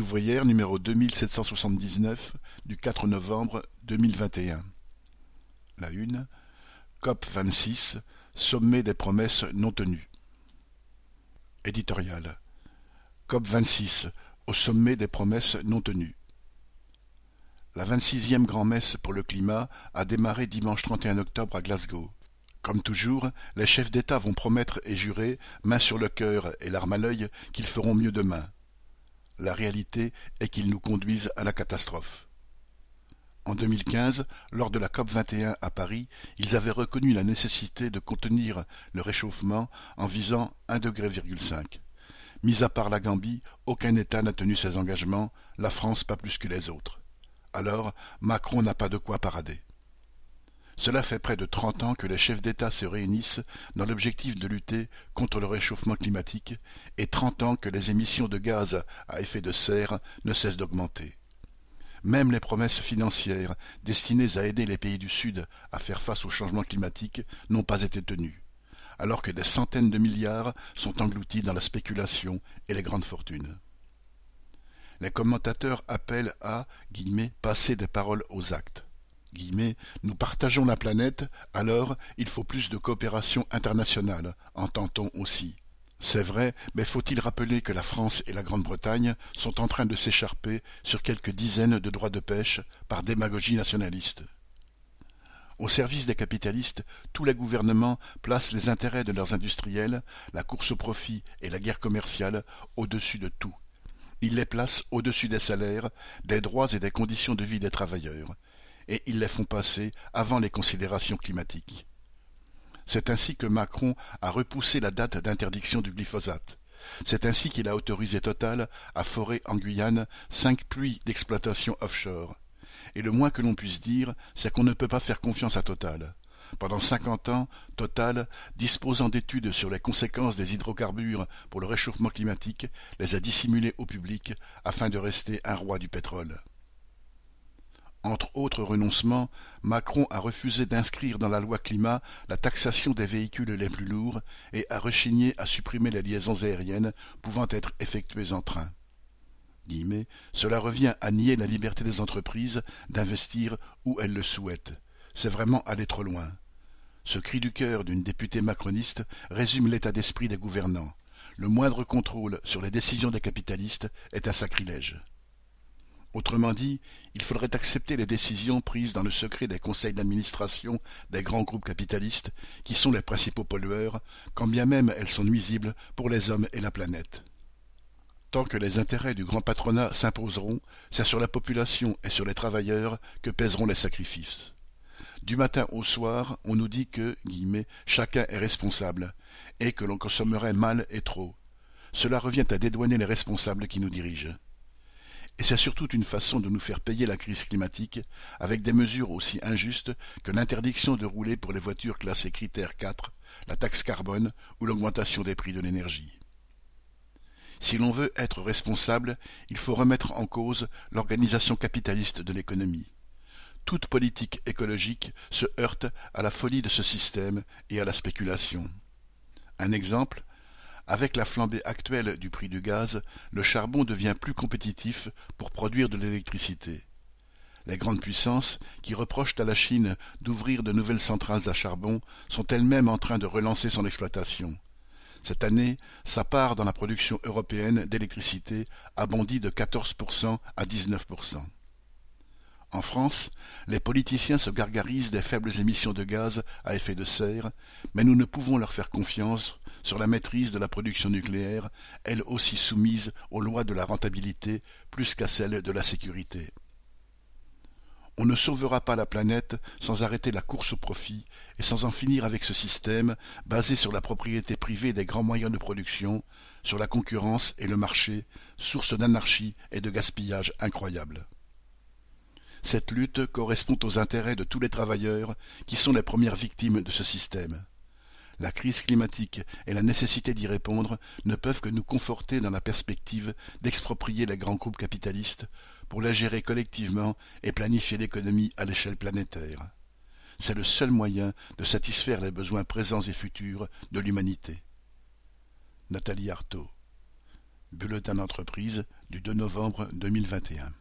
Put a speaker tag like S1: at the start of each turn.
S1: Ouvrière numéro deux mille sept cent soixante-dix-neuf du quatre novembre deux mille vingt et un. La une. COP vingt-six, sommet des promesses non tenues. Éditorial. COP vingt-six, au sommet des promesses non tenues. La vingt-sixième grand-messe pour le climat a démarré dimanche 31 octobre à Glasgow. Comme toujours, les chefs d'État vont promettre et jurer, main sur le cœur et l'arme à l'œil, qu'ils feront mieux demain. La réalité est qu'ils nous conduisent à la catastrophe. En 2015, lors de la COP 21 à Paris, ils avaient reconnu la nécessité de contenir le réchauffement en visant un degré. Mis à part la Gambie, aucun État n'a tenu ses engagements, la France pas plus que les autres. Alors, Macron n'a pas de quoi parader. Cela fait près de trente ans que les chefs d'État se réunissent dans l'objectif de lutter contre le réchauffement climatique et trente ans que les émissions de gaz à effet de serre ne cessent d'augmenter. Même les promesses financières destinées à aider les pays du Sud à faire face au changement climatique n'ont pas été tenues, alors que des centaines de milliards sont engloutis dans la spéculation et les grandes fortunes. Les commentateurs appellent à « passer des paroles aux actes » nous partageons la planète, alors il faut plus de coopération internationale, entend-on aussi. C'est vrai, mais faut-il rappeler que la France et la Grande-Bretagne sont en train de s'écharper sur quelques dizaines de droits de pêche par démagogie nationaliste Au service des capitalistes, tous les gouvernements placent les intérêts de leurs industriels, la course au profit et la guerre commerciale au-dessus de tout. Ils les placent au-dessus des salaires, des droits et des conditions de vie des travailleurs et ils les font passer avant les considérations climatiques. C'est ainsi que Macron a repoussé la date d'interdiction du glyphosate. C'est ainsi qu'il a autorisé Total à forer en Guyane cinq pluies d'exploitation offshore. Et le moins que l'on puisse dire, c'est qu'on ne peut pas faire confiance à Total. Pendant cinquante ans, Total, disposant d'études sur les conséquences des hydrocarbures pour le réchauffement climatique, les a dissimulées au public afin de rester un roi du pétrole. Entre autres renoncements, Macron a refusé d'inscrire dans la loi climat la taxation des véhicules les plus lourds et a rechigné à supprimer les liaisons aériennes pouvant être effectuées en train. Cela revient à nier la liberté des entreprises d'investir où elles le souhaitent. C'est vraiment aller trop loin. Ce cri du cœur d'une députée macroniste résume l'état d'esprit des gouvernants. Le moindre contrôle sur les décisions des capitalistes est un sacrilège. Autrement dit, il faudrait accepter les décisions prises dans le secret des conseils d'administration des grands groupes capitalistes, qui sont les principaux pollueurs, quand bien même elles sont nuisibles pour les hommes et la planète. Tant que les intérêts du grand patronat s'imposeront, c'est sur la population et sur les travailleurs que pèseront les sacrifices. Du matin au soir, on nous dit que guillemets, chacun est responsable, et que l'on consommerait mal et trop. Cela revient à dédouaner les responsables qui nous dirigent. Et c'est surtout une façon de nous faire payer la crise climatique avec des mesures aussi injustes que l'interdiction de rouler pour les voitures classées critère 4, la taxe carbone ou l'augmentation des prix de l'énergie. Si l'on veut être responsable, il faut remettre en cause l'organisation capitaliste de l'économie. Toute politique écologique se heurte à la folie de ce système et à la spéculation. Un exemple, avec la flambée actuelle du prix du gaz, le charbon devient plus compétitif pour produire de l'électricité. Les grandes puissances, qui reprochent à la Chine d'ouvrir de nouvelles centrales à charbon, sont elles-mêmes en train de relancer son exploitation. Cette année, sa part dans la production européenne d'électricité a bondi de 14% à 19%. En France, les politiciens se gargarisent des faibles émissions de gaz à effet de serre, mais nous ne pouvons leur faire confiance sur la maîtrise de la production nucléaire, elle aussi soumise aux lois de la rentabilité plus qu'à celles de la sécurité. On ne sauvera pas la planète sans arrêter la course au profit et sans en finir avec ce système basé sur la propriété privée des grands moyens de production, sur la concurrence et le marché, source d'anarchie et de gaspillage incroyable. Cette lutte correspond aux intérêts de tous les travailleurs qui sont les premières victimes de ce système la crise climatique et la nécessité d'y répondre ne peuvent que nous conforter dans la perspective d'exproprier les grands groupes capitalistes pour la gérer collectivement et planifier l'économie à l'échelle planétaire. C'est le seul moyen de satisfaire les besoins présents et futurs de l'humanité. Nathalie Artaud. Bulletin d'entreprise du 2 novembre 2021.